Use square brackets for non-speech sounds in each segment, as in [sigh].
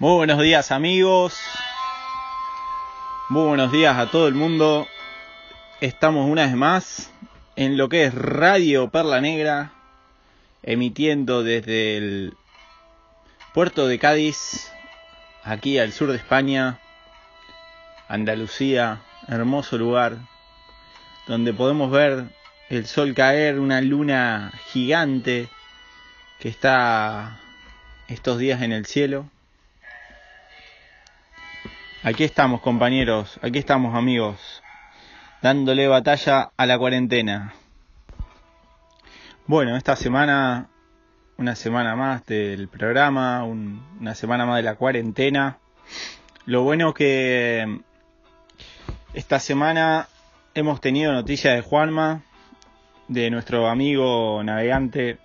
Muy buenos días amigos. Muy buenos días a todo el mundo. Estamos una vez más en lo que es Radio Perla Negra, emitiendo desde el puerto de Cádiz, aquí al sur de España, Andalucía, hermoso lugar, donde podemos ver el sol caer, una luna gigante que está estos días en el cielo. Aquí estamos compañeros, aquí estamos amigos, dándole batalla a la cuarentena. Bueno, esta semana, una semana más del programa, una semana más de la cuarentena. Lo bueno que esta semana hemos tenido noticias de Juanma, de nuestro amigo navegante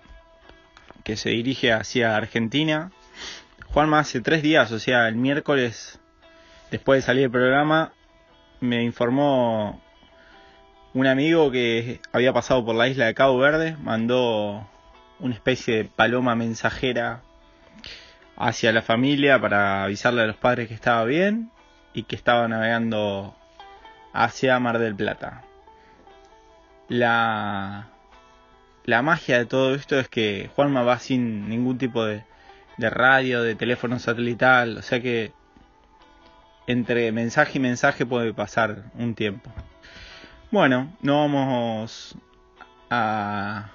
que se dirige hacia Argentina. Juanma hace tres días, o sea, el miércoles después de salir del programa, me informó un amigo que había pasado por la isla de Cabo Verde, mandó una especie de paloma mensajera hacia la familia para avisarle a los padres que estaba bien y que estaba navegando hacia Mar del Plata. La, la magia de todo esto es que Juanma va sin ningún tipo de, de radio, de teléfono satelital, o sea que entre mensaje y mensaje puede pasar un tiempo. Bueno, no vamos a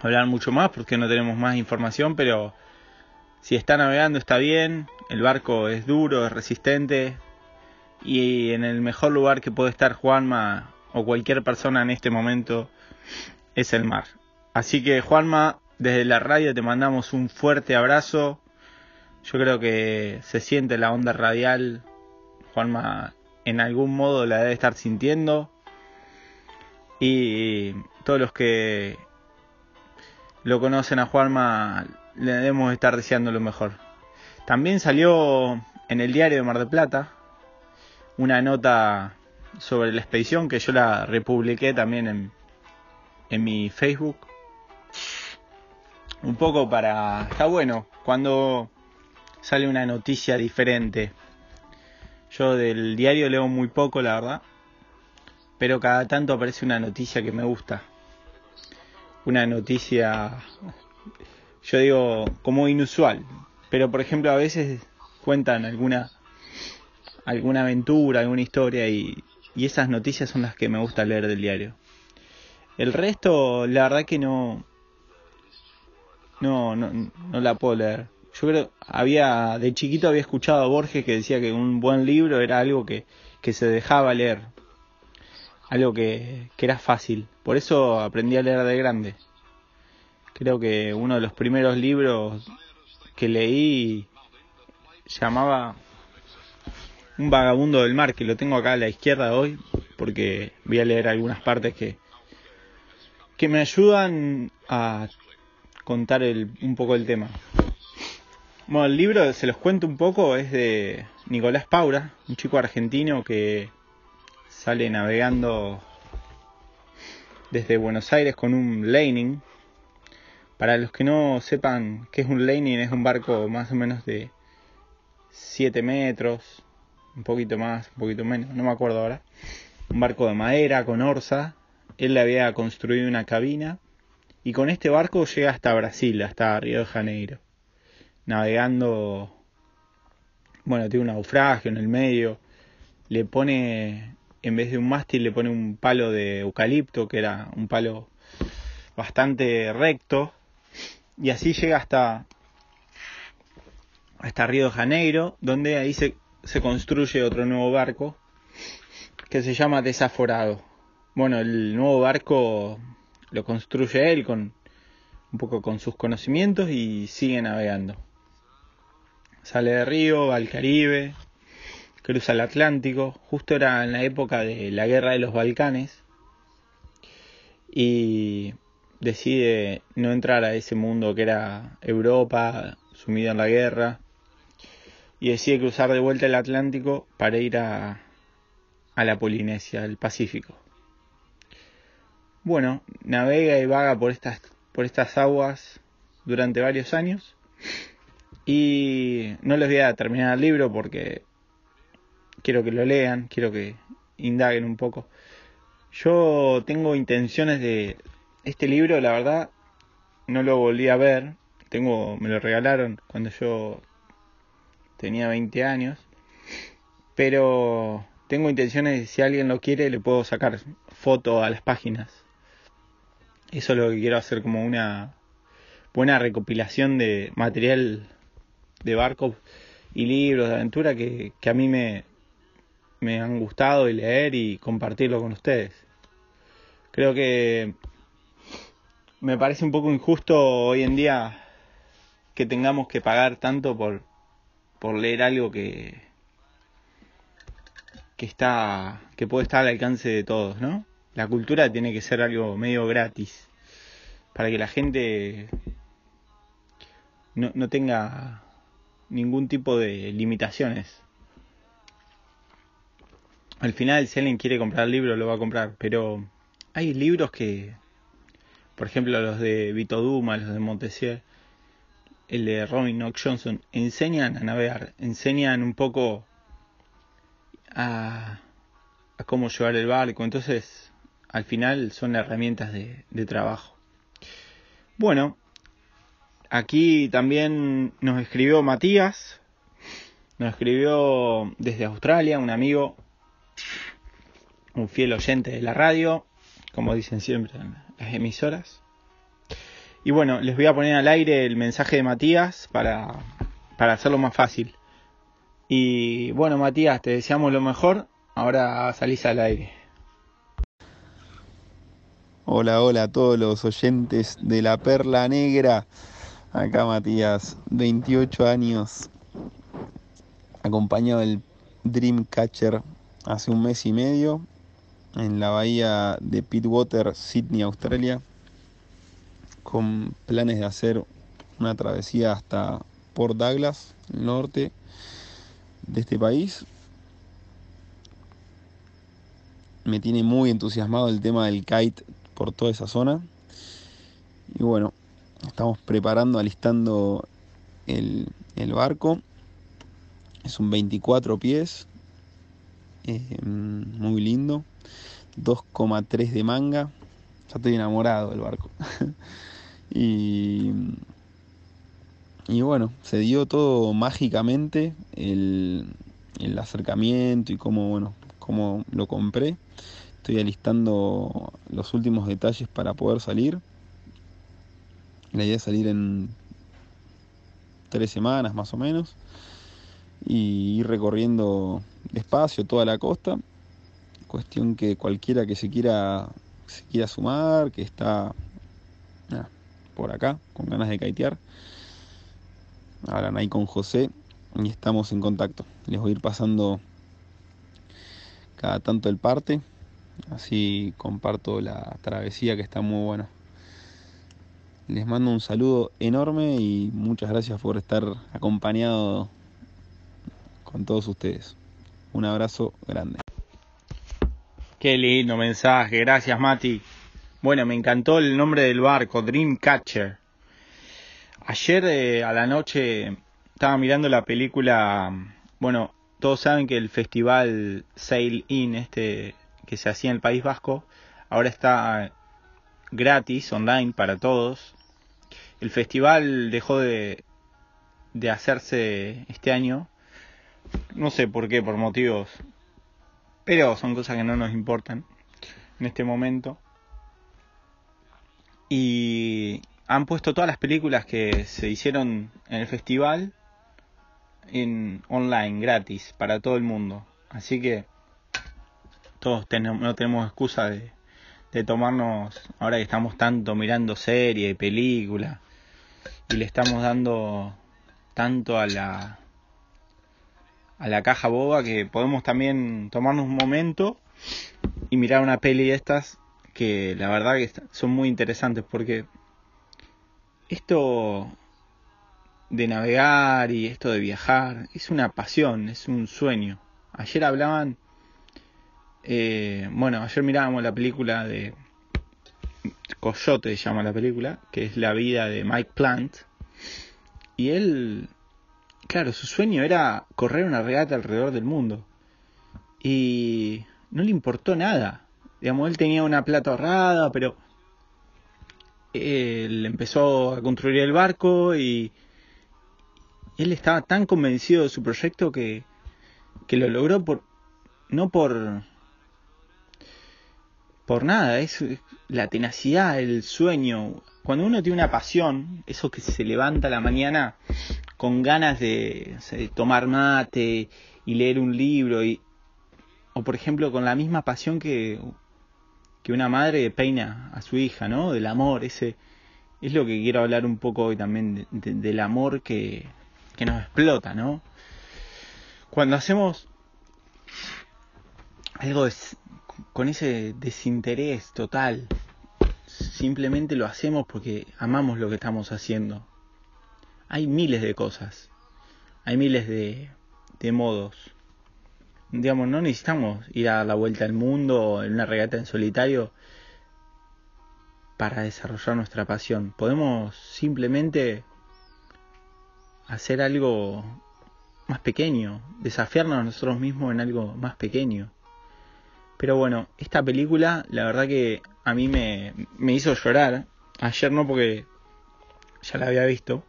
hablar mucho más porque no tenemos más información, pero si está navegando está bien, el barco es duro, es resistente y en el mejor lugar que puede estar Juanma o cualquier persona en este momento es el mar. Así que Juanma, desde la radio te mandamos un fuerte abrazo yo creo que se siente la onda radial. Juanma en algún modo la debe estar sintiendo. Y todos los que lo conocen a Juanma le debemos estar deseando lo mejor. También salió en el diario de Mar del Plata una nota sobre la expedición que yo la republiqué también en, en mi Facebook. Un poco para... Está bueno cuando sale una noticia diferente. Yo del diario leo muy poco, la verdad. Pero cada tanto aparece una noticia que me gusta. Una noticia, yo digo, como inusual. Pero por ejemplo a veces cuentan alguna, alguna aventura, alguna historia y, y esas noticias son las que me gusta leer del diario. El resto, la verdad que no, no, no, no la puedo leer yo creo, había, de chiquito había escuchado a Borges que decía que un buen libro era algo que, que se dejaba leer, algo que, que era fácil. Por eso aprendí a leer de grande. Creo que uno de los primeros libros que leí llamaba Un vagabundo del mar, que lo tengo acá a la izquierda hoy, porque voy a leer algunas partes que, que me ayudan a contar el, un poco el tema. Bueno, el libro, se los cuento un poco, es de Nicolás Paura, un chico argentino que sale navegando desde Buenos Aires con un Leining. Para los que no sepan qué es un Leining, es un barco más o menos de 7 metros, un poquito más, un poquito menos, no me acuerdo ahora. Un barco de madera con orza. Él le había construido una cabina y con este barco llega hasta Brasil, hasta Río de Janeiro navegando, bueno, tiene un naufragio en el medio, le pone, en vez de un mástil, le pone un palo de eucalipto, que era un palo bastante recto, y así llega hasta, hasta Río de Janeiro, donde ahí se, se construye otro nuevo barco, que se llama Desaforado. Bueno, el nuevo barco lo construye él con un poco con sus conocimientos y sigue navegando. Sale de Río, va al Caribe, cruza el Atlántico, justo era en la época de la guerra de los Balcanes, y decide no entrar a ese mundo que era Europa, sumida en la guerra, y decide cruzar de vuelta el Atlántico para ir a, a la Polinesia, al Pacífico. Bueno, navega y vaga por estas, por estas aguas durante varios años Y no les voy a terminar el libro porque quiero que lo lean, quiero que indaguen un poco. Yo tengo intenciones de este libro, la verdad, no lo volví a ver. Tengo, me lo regalaron cuando yo tenía 20 años. Pero tengo intenciones de si alguien lo quiere le puedo sacar foto a las páginas. Eso es lo que quiero hacer como una buena recopilación de material de barcos y libros de aventura que, que a mí me, me han gustado y leer y compartirlo con ustedes. Creo que me parece un poco injusto hoy en día que tengamos que pagar tanto por, por leer algo que, que está que puede estar al alcance de todos, ¿no? La cultura tiene que ser algo medio gratis para que la gente no, no tenga ningún tipo de limitaciones. Al final, si alguien quiere comprar el libro, lo va a comprar, pero hay libros que, por ejemplo, los de Vito Duma, los de Montessier, el de Robin Knox Johnson, enseñan a navegar, enseñan un poco a, a cómo llevar el barco, entonces al final son herramientas de trabajo. Bueno, Aquí también nos escribió Matías, nos escribió desde Australia, un amigo, un fiel oyente de la radio, como dicen siempre en las emisoras. Y bueno, les voy a poner al aire el mensaje de Matías para, para hacerlo más fácil. Y bueno, Matías, te deseamos lo mejor. Ahora salís al aire. Hola, hola a todos los oyentes de la Perla Negra. Acá Matías, 28 años, acompañado del Dreamcatcher hace un mes y medio en la bahía de Pittwater, Sydney, Australia, con planes de hacer una travesía hasta Port Douglas, el norte de este país. Me tiene muy entusiasmado el tema del kite por toda esa zona. Y bueno, Estamos preparando, alistando el, el barco. Es un 24 pies. Eh, muy lindo. 2,3 de manga. Ya estoy enamorado del barco. [laughs] y, y bueno, se dio todo mágicamente el, el acercamiento y cómo, bueno, cómo lo compré. Estoy alistando los últimos detalles para poder salir. La idea es salir en tres semanas más o menos y ir recorriendo despacio toda la costa. Cuestión que cualquiera que se quiera, se quiera sumar, que está por acá con ganas de caitear, hablan ahí con José y estamos en contacto. Les voy a ir pasando cada tanto el parte, así comparto la travesía que está muy buena. Les mando un saludo enorme y muchas gracias por estar acompañado con todos ustedes. Un abrazo grande. Qué lindo mensaje, gracias Mati. Bueno, me encantó el nombre del barco, Dreamcatcher. Ayer eh, a la noche estaba mirando la película, bueno, todos saben que el festival Sail In, este que se hacía en el País Vasco, ahora está gratis, online para todos. El festival dejó de, de hacerse este año. No sé por qué, por motivos. Pero son cosas que no nos importan en este momento. Y han puesto todas las películas que se hicieron en el festival en online, gratis, para todo el mundo. Así que todos tenemos, no tenemos excusa de, de tomarnos, ahora que estamos tanto mirando series, películas, y le estamos dando tanto a la a la caja boba que podemos también tomarnos un momento y mirar una peli de estas que la verdad que son muy interesantes porque esto de navegar y esto de viajar es una pasión, es un sueño. Ayer hablaban eh, bueno, ayer mirábamos la película de Coyote, se llama la película, que es la vida de Mike Plant. Y él claro, su sueño era correr una regata alrededor del mundo. Y no le importó nada. Digamos, él tenía una plata ahorrada, pero él empezó a construir el barco y él estaba tan convencido de su proyecto que, que lo logró por no por por nada, es la tenacidad, el sueño. Cuando uno tiene una pasión, eso que se levanta a la mañana con ganas de, tomar mate y leer un libro, y, o por ejemplo con la misma pasión que, que una madre peina a su hija, ¿no? Del amor, ese es lo que quiero hablar un poco hoy también, del amor que, que nos explota, ¿no? Cuando hacemos algo con ese desinterés total, simplemente lo hacemos porque amamos lo que estamos haciendo. Hay miles de cosas, hay miles de, modos. Digamos, no necesitamos ir a la vuelta al mundo en una regata en solitario para desarrollar nuestra pasión. Podemos simplemente hacer algo más pequeño, desafiarnos a nosotros mismos en algo más pequeño. Pero bueno, esta película la verdad que a mí me, me hizo llorar. Ayer no porque ya la había visto.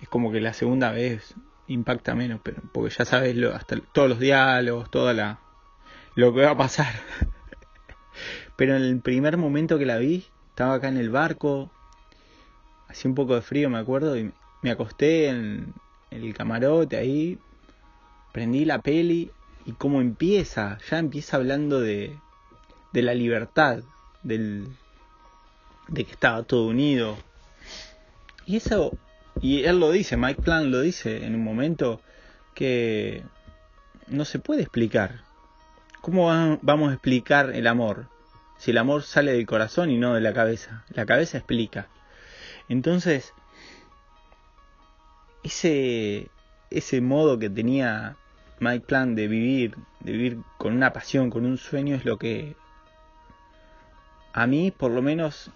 Es como que la segunda vez impacta menos, pero porque ya sabes lo, hasta todos los diálogos, toda la lo que va a pasar. [laughs] pero en el primer momento que la vi, estaba acá en el barco, hacía un poco de frío, me acuerdo, y me acosté en el camarote ahí, prendí la peli y cómo empieza, ya empieza hablando de, de la libertad, del, de que estaba todo unido. Y eso, y él lo dice, Mike Plan lo dice en un momento que no se puede explicar. ¿Cómo vamos a explicar el amor? Si el amor sale del corazón y no de la cabeza. La cabeza explica. Entonces, ese, ese modo que tenía Mike Plan de vivir, de vivir con una pasión, con un sueño, es lo que a mí por lo menos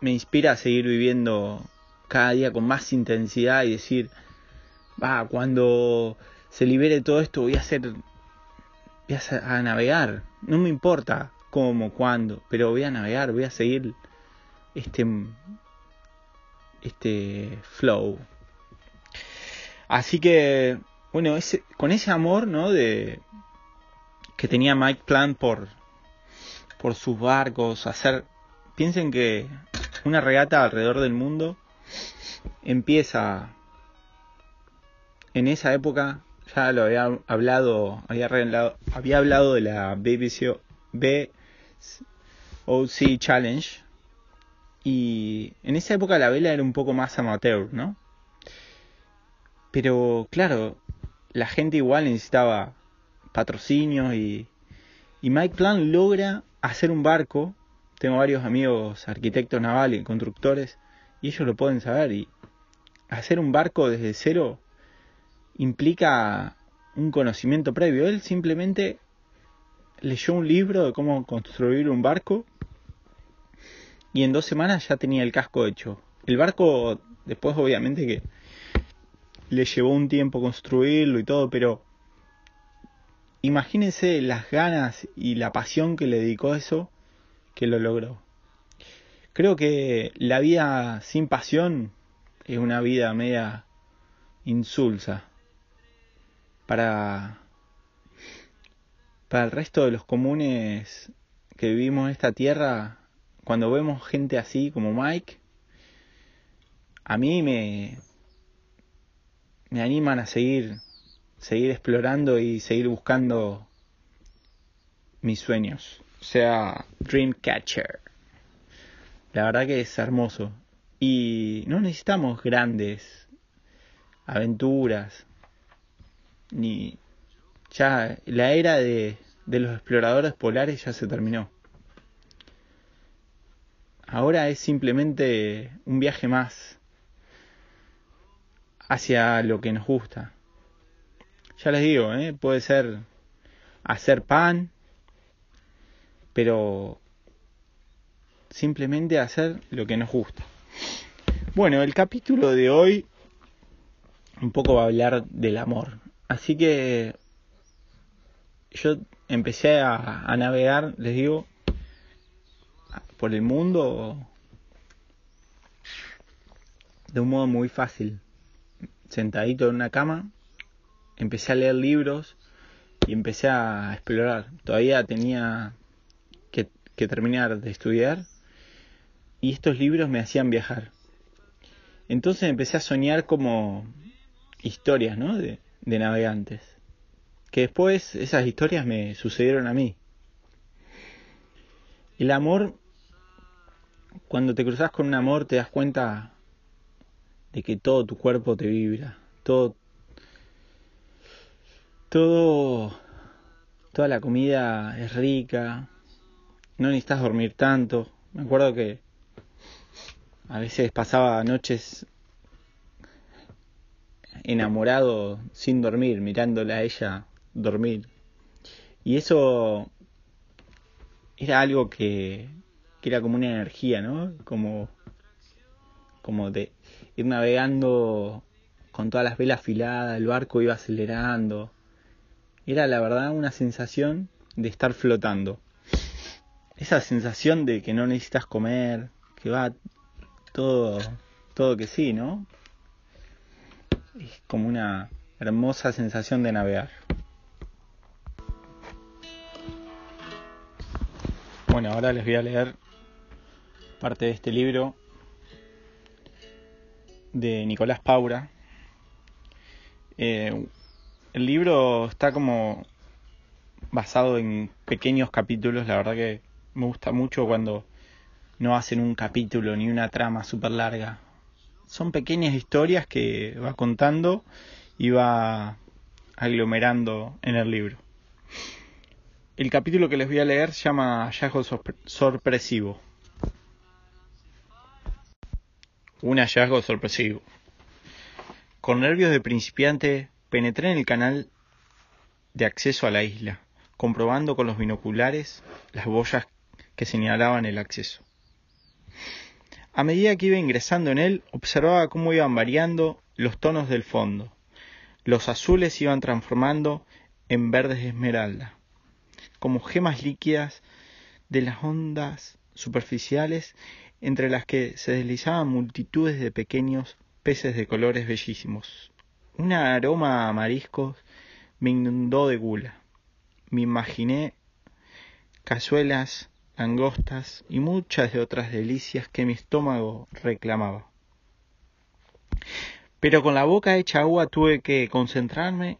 me inspira a seguir viviendo cada día con más intensidad y decir, va, cuando se libere todo esto voy a hacer, voy a, a navegar, no me importa cómo, cuándo, pero voy a navegar, voy a seguir este este flow. Así que bueno, ese, con ese amor, ¿no? De que tenía Mike Plant por por sus barcos, hacer piensen que una regata alrededor del mundo empieza en esa época ya lo había hablado, había hablado, había hablado de la BBC BOC Challenge y en esa época la vela era un poco más amateur, ¿no? Pero claro, la gente igual necesitaba patrocinios y, y Mike Plan logra hacer un barco. Tengo varios amigos arquitectos navales constructores y ellos lo pueden saber. Y hacer un barco desde cero implica un conocimiento previo. Él simplemente leyó un libro de cómo construir un barco y en dos semanas ya tenía el casco hecho. El barco, después obviamente que le llevó un tiempo construirlo y todo, pero imagínense las ganas y la pasión que le dedicó a eso, que lo logró. Creo que la vida sin pasión es una vida media insulsa. Para, para el resto de los comunes que vivimos en esta tierra, cuando vemos gente así como Mike, a mí me, me animan a seguir, seguir explorando y seguir buscando mis sueños. O sea, Dreamcatcher. La verdad que es hermoso. Y no necesitamos grandes aventuras. Ni. Ya la era de, de los exploradores polares ya se terminó. Ahora es simplemente un viaje más hacia lo que nos gusta. Ya les digo, ¿eh? puede ser hacer pan, pero simplemente hacer lo que nos gusta. Bueno, el capítulo de hoy un poco va a hablar del amor. Así que yo empecé a, navegar, les digo, por el mundo de un modo muy fácil. Sentadito en una cama, empecé a leer libros y empecé a explorar. Todavía tenía que, terminar de estudiar y estos libros me hacían viajar. Entonces empecé a soñar como historias, ¿no? De, de navegantes. Que después esas historias me sucedieron a mí. El amor, cuando te cruzas con un amor, te das cuenta de que todo tu cuerpo te vibra, todo todo, toda la comida es rica, no necesitas dormir tanto. Me acuerdo que a veces pasaba noches enamorado sin dormir, mirándola a ella dormir. Y eso era algo que, que era como una energía, ¿no? Como, como de ir navegando con todas las velas afiladas, el barco iba acelerando, era la verdad una sensación de estar flotando. Esa sensación de que no necesitas comer, que va todo, todo que sí, ¿no? Es como una hermosa sensación de navegar. Bueno, ahora les voy a leer parte de este libro de Nicolás Paura. Eh, el libro está como basado en pequeños capítulos, la verdad que me gusta mucho cuando no hacen un capítulo ni una trama súper larga. Son pequeñas historias que va contando y va aglomerando en el libro. El capítulo que les voy a leer se llama Hallazgo sorpresivo. Un hallazgo sorpresivo. Con nervios de principiante Penetré en el canal de acceso a la isla, comprobando con los binoculares las boyas que señalaban el acceso. A medida que iba ingresando en él, observaba cómo iban variando los tonos del fondo. Los azules iban transformando en verdes esmeralda, como gemas líquidas de las ondas superficiales entre las que se deslizaban multitudes de pequeños peces de colores bellísimos, un aroma a mariscos me inundó de gula. Me imaginé cazuelas, langostas y muchas de otras delicias que mi estómago reclamaba. Pero con la boca hecha agua tuve que concentrarme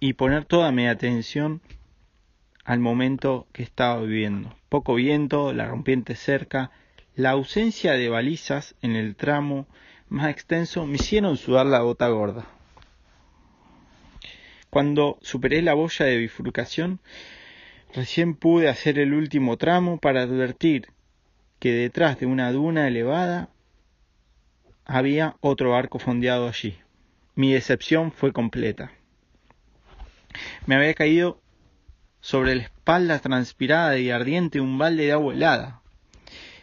y poner toda mi atención al momento que estaba viviendo. Poco viento, la rompiente cerca, la ausencia de balizas en el tramo más extenso me hicieron sudar la gota gorda. Cuando superé la boya de bifurcación, recién pude hacer el último tramo para advertir que detrás de una duna elevada había otro barco fondeado allí. Mi decepción fue completa. Me había caído sobre la espalda transpirada y ardiente un balde de agua helada.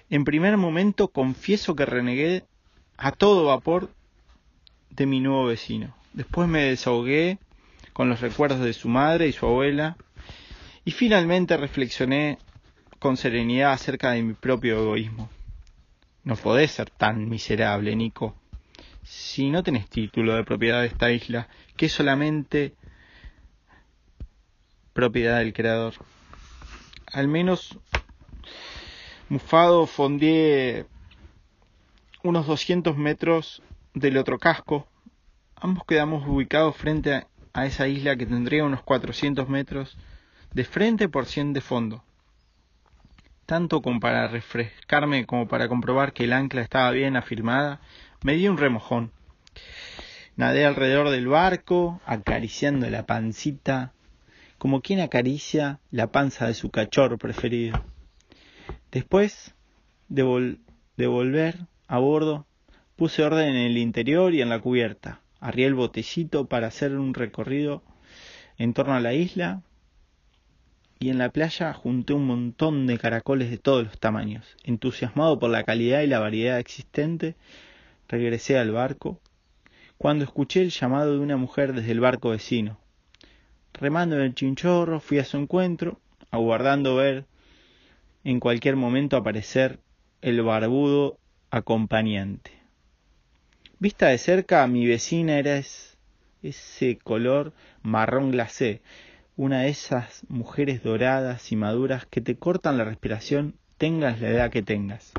En primer momento confieso que renegué a todo vapor de mi nuevo vecino. Después me desahogué con los recuerdos de su madre y su abuela y finalmente reflexioné con serenidad acerca de mi propio egoísmo. No podés ser tan miserable, Nico. Si no tenés título de propiedad de esta isla, que es solamente propiedad del creador. Al menos Mufado Fondier unos 200 metros del otro casco. Ambos quedamos ubicados frente a, esa isla que tendría unos 400 metros de frente por 100 de fondo. Tanto como para refrescarme como para comprobar que el ancla estaba bien afirmada, me di un remojón. Nadé alrededor del barco, acariciando la pancita, como quien acaricia la panza de su cachorro preferido. Después de, de volver a bordo, puse orden en el interior y en la cubierta. Arrié el botecito para hacer un recorrido en torno a la isla y en la playa junté un montón de caracoles de todos los tamaños. Entusiasmado por la calidad y la variedad existente, regresé al barco cuando escuché el llamado de una mujer desde el barco vecino. Remando en el chinchorro, fui a su encuentro, aguardando ver en cualquier momento aparecer el barbudo acompañante. Vista de cerca, mi vecina era ese color marrón glacé, una de esas mujeres doradas y maduras que te cortan la respiración tengas la edad que tengas.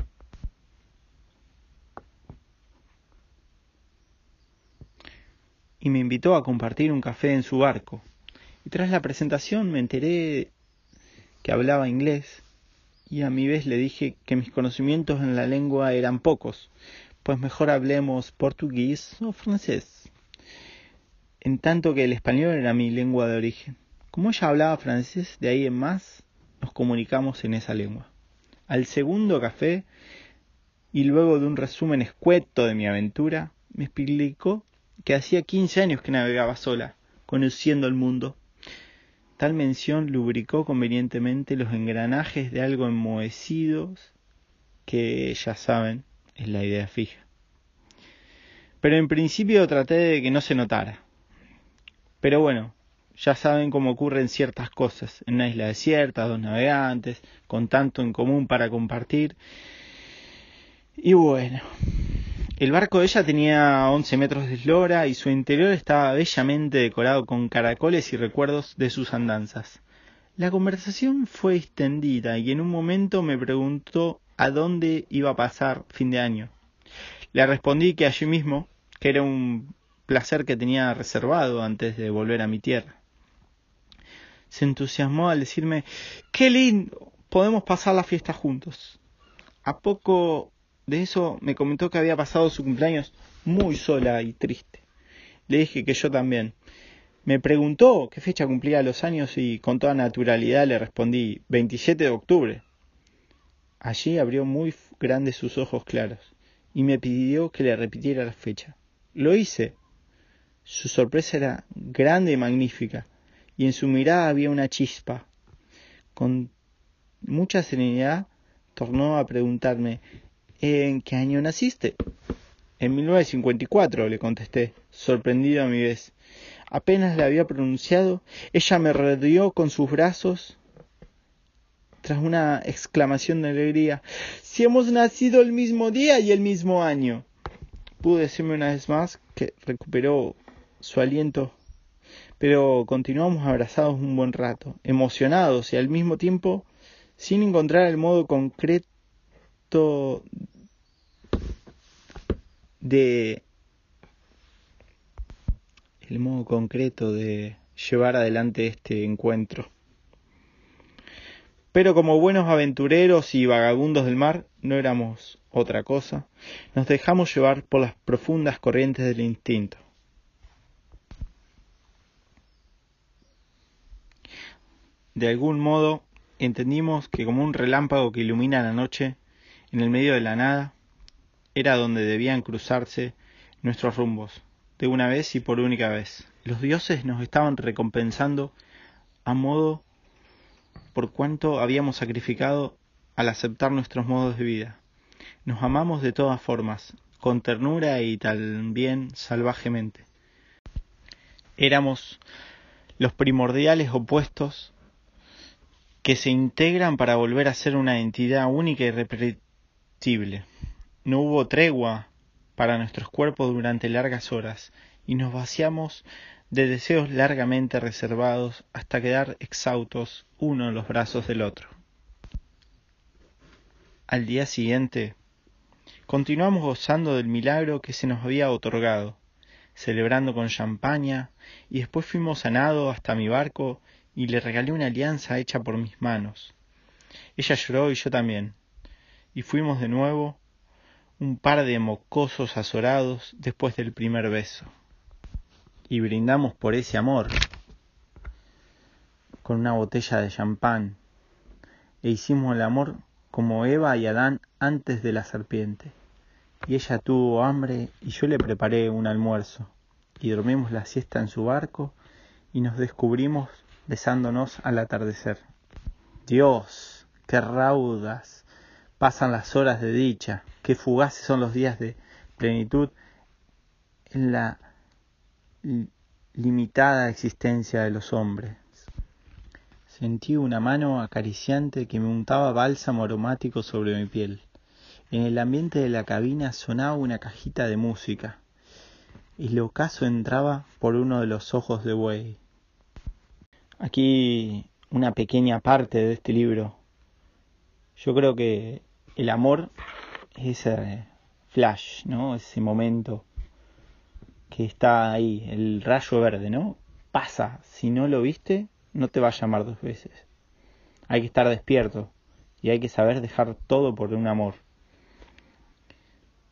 Y me invitó a compartir un café en su barco. Y tras la presentación me enteré que hablaba inglés y a mi vez le dije que mis conocimientos en la lengua eran pocos, pues mejor hablemos portugués o francés, en tanto que el español era mi lengua de origen. Como ella hablaba francés, de ahí en más nos comunicamos en esa lengua. Al segundo café, y luego de un resumen escueto de mi aventura, me explicó que hacía 15 años que navegaba sola, conociendo el mundo. Tal mención lubricó convenientemente los engranajes de algo enmohecidos que, ya saben, es la idea fija. Pero en principio traté de que no se notara. Pero bueno, ya saben cómo ocurren ciertas cosas en una isla desierta, dos navegantes, con tanto en común para compartir. Y bueno, el barco de ella tenía 11 metros de eslora y su interior estaba bellamente decorado con caracoles y recuerdos de sus andanzas. La conversación fue extendida y en un momento me preguntó a dónde iba a pasar fin de año. Le respondí que allí mismo, que era un placer que tenía reservado antes de volver a mi tierra se entusiasmó al decirme, qué lindo, podemos pasar la fiesta juntos. A poco de eso me comentó que había pasado su cumpleaños muy sola y triste. Le dije que yo también. Me preguntó qué fecha cumplía los años y con toda naturalidad le respondí 27 de octubre. Allí abrió muy grandes sus ojos claros y me pidió que le repitiera la fecha. Lo hice. Su sorpresa era grande y magnífica y en su mirada había una chispa. Con mucha serenidad tornó a preguntarme ¿En qué año naciste? En 1954, le contesté, sorprendido a mi vez. Apenas le había pronunciado, ella me rodeó con sus brazos tras una exclamación de alegría. Si hemos nacido el mismo día y el mismo año. Pude decirme una vez más que recuperó su aliento pero continuamos abrazados un buen rato, emocionados y al mismo tiempo sin encontrar el modo concreto de el modo concreto de llevar adelante este encuentro. Pero como buenos aventureros y vagabundos del mar, no éramos otra cosa, nos dejamos llevar por las profundas corrientes del instinto. De algún modo entendimos que como un relámpago que ilumina la noche, en el medio de la nada, era donde debían cruzarse nuestros rumbos, de una vez y por única vez. Los dioses nos estaban recompensando a modo por cuanto habíamos sacrificado al aceptar nuestros modos de vida. Nos amamos de todas formas, con ternura y también salvajemente. Éramos los primordiales opuestos que se integran para volver a ser una entidad única y No hubo tregua para nuestros cuerpos durante largas horas y nos vaciamos de deseos largamente reservados hasta quedar exhaustos uno en los brazos del otro. Al día siguiente, continuamos gozando del milagro que se nos había otorgado, celebrando con champaña, y después fuimos a hasta mi barco y le regalé una alianza hecha por mis manos. Ella lloró y yo también, y fuimos de nuevo un par de mocosos azorados después del primer beso. Y brindamos por ese amor con una botella de champán, e hicimos el amor como Eva y Adán antes de la serpiente. Y ella tuvo hambre y yo le preparé un almuerzo, y dormimos la siesta en su barco y nos descubrimos besándonos al atardecer. Dios, qué raudas pasan las horas de dicha, qué fugaces son los días de plenitud en la limitada existencia de los hombres. Sentí una mano acariciante que me untaba bálsamo aromático sobre mi piel. En el ambiente de la cabina sonaba una cajita de música. El ocaso entraba por uno de los ojos de buey. Aquí una pequeña parte de este libro. Yo creo que el amor es ese flash, ¿no? Ese momento que está ahí, el rayo verde, ¿no? Pasa, si no lo viste, no te va a llamar dos veces. Hay que estar despierto y hay que saber dejar todo por un amor.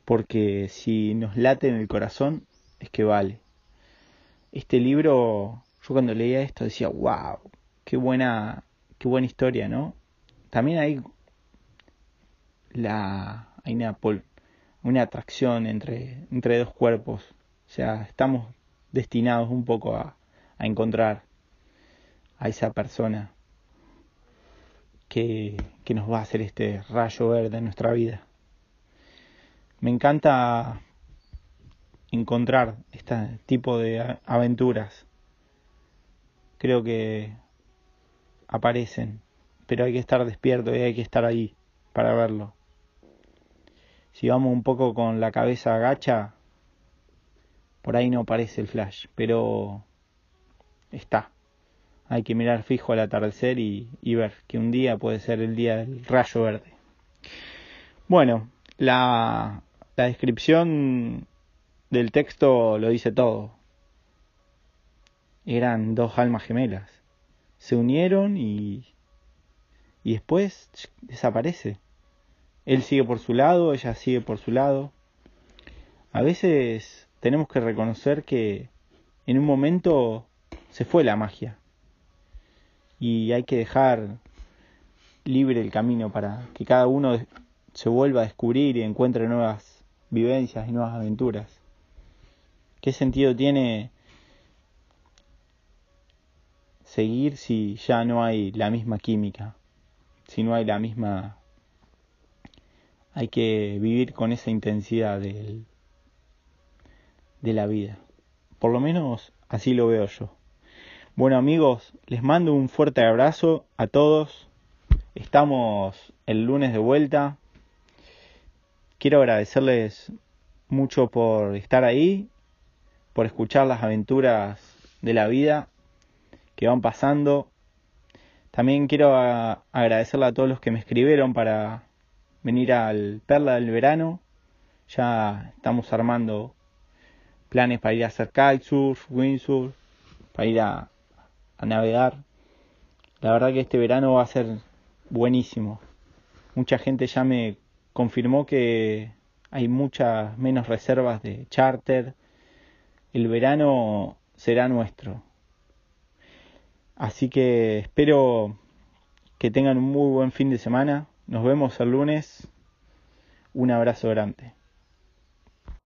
Porque si nos late en el corazón, es que vale. Este libro, yo cuando leía esto decía, wow, qué buena, qué buena historia, ¿no? También hay la, hay una, una atracción entre, entre dos cuerpos. O sea, estamos destinados un poco a, a encontrar a esa persona que, que nos va a hacer este rayo verde en nuestra vida. Me encanta encontrar este tipo de aventuras. Creo que aparecen, pero hay que estar despierto y hay que estar ahí para verlo. Si vamos un poco con la cabeza agacha, por ahí no aparece el flash, pero está hay que mirar fijo al atardecer y, ver que un día puede ser el día del rayo verde. Bueno, la, la descripción del texto lo dice todo. Eran dos almas gemelas. Se unieron y, y después desaparece. Él sigue por su lado, ella sigue por su lado. A veces tenemos que reconocer que en un momento se fue la magia y hay que dejar libre el camino para que cada uno se vuelva a descubrir y encuentre nuevas vivencias y nuevas aventuras. ¿Qué sentido tiene seguir si ya no hay la misma química? Si no hay la misma... Hay que vivir con esa intensidad de la vida. Por lo menos así lo veo yo. Bueno amigos, les mando un fuerte abrazo a todos. Estamos el lunes de vuelta. Quiero agradecerles mucho por estar ahí, por escuchar las aventuras de la vida que van pasando. También quiero agradecerle a todos los que me escribieron para venir al Perla del Verano. Ya estamos armando planes para ir a hacer kitesurf, windsurf, para ir a, a navegar. La verdad que este verano va a ser buenísimo. Mucha gente ya me confirmó que hay muchas menos reservas de charter. El verano será nuestro. Así que espero que tengan un muy buen fin de semana. Nos vemos el lunes. Un abrazo grande.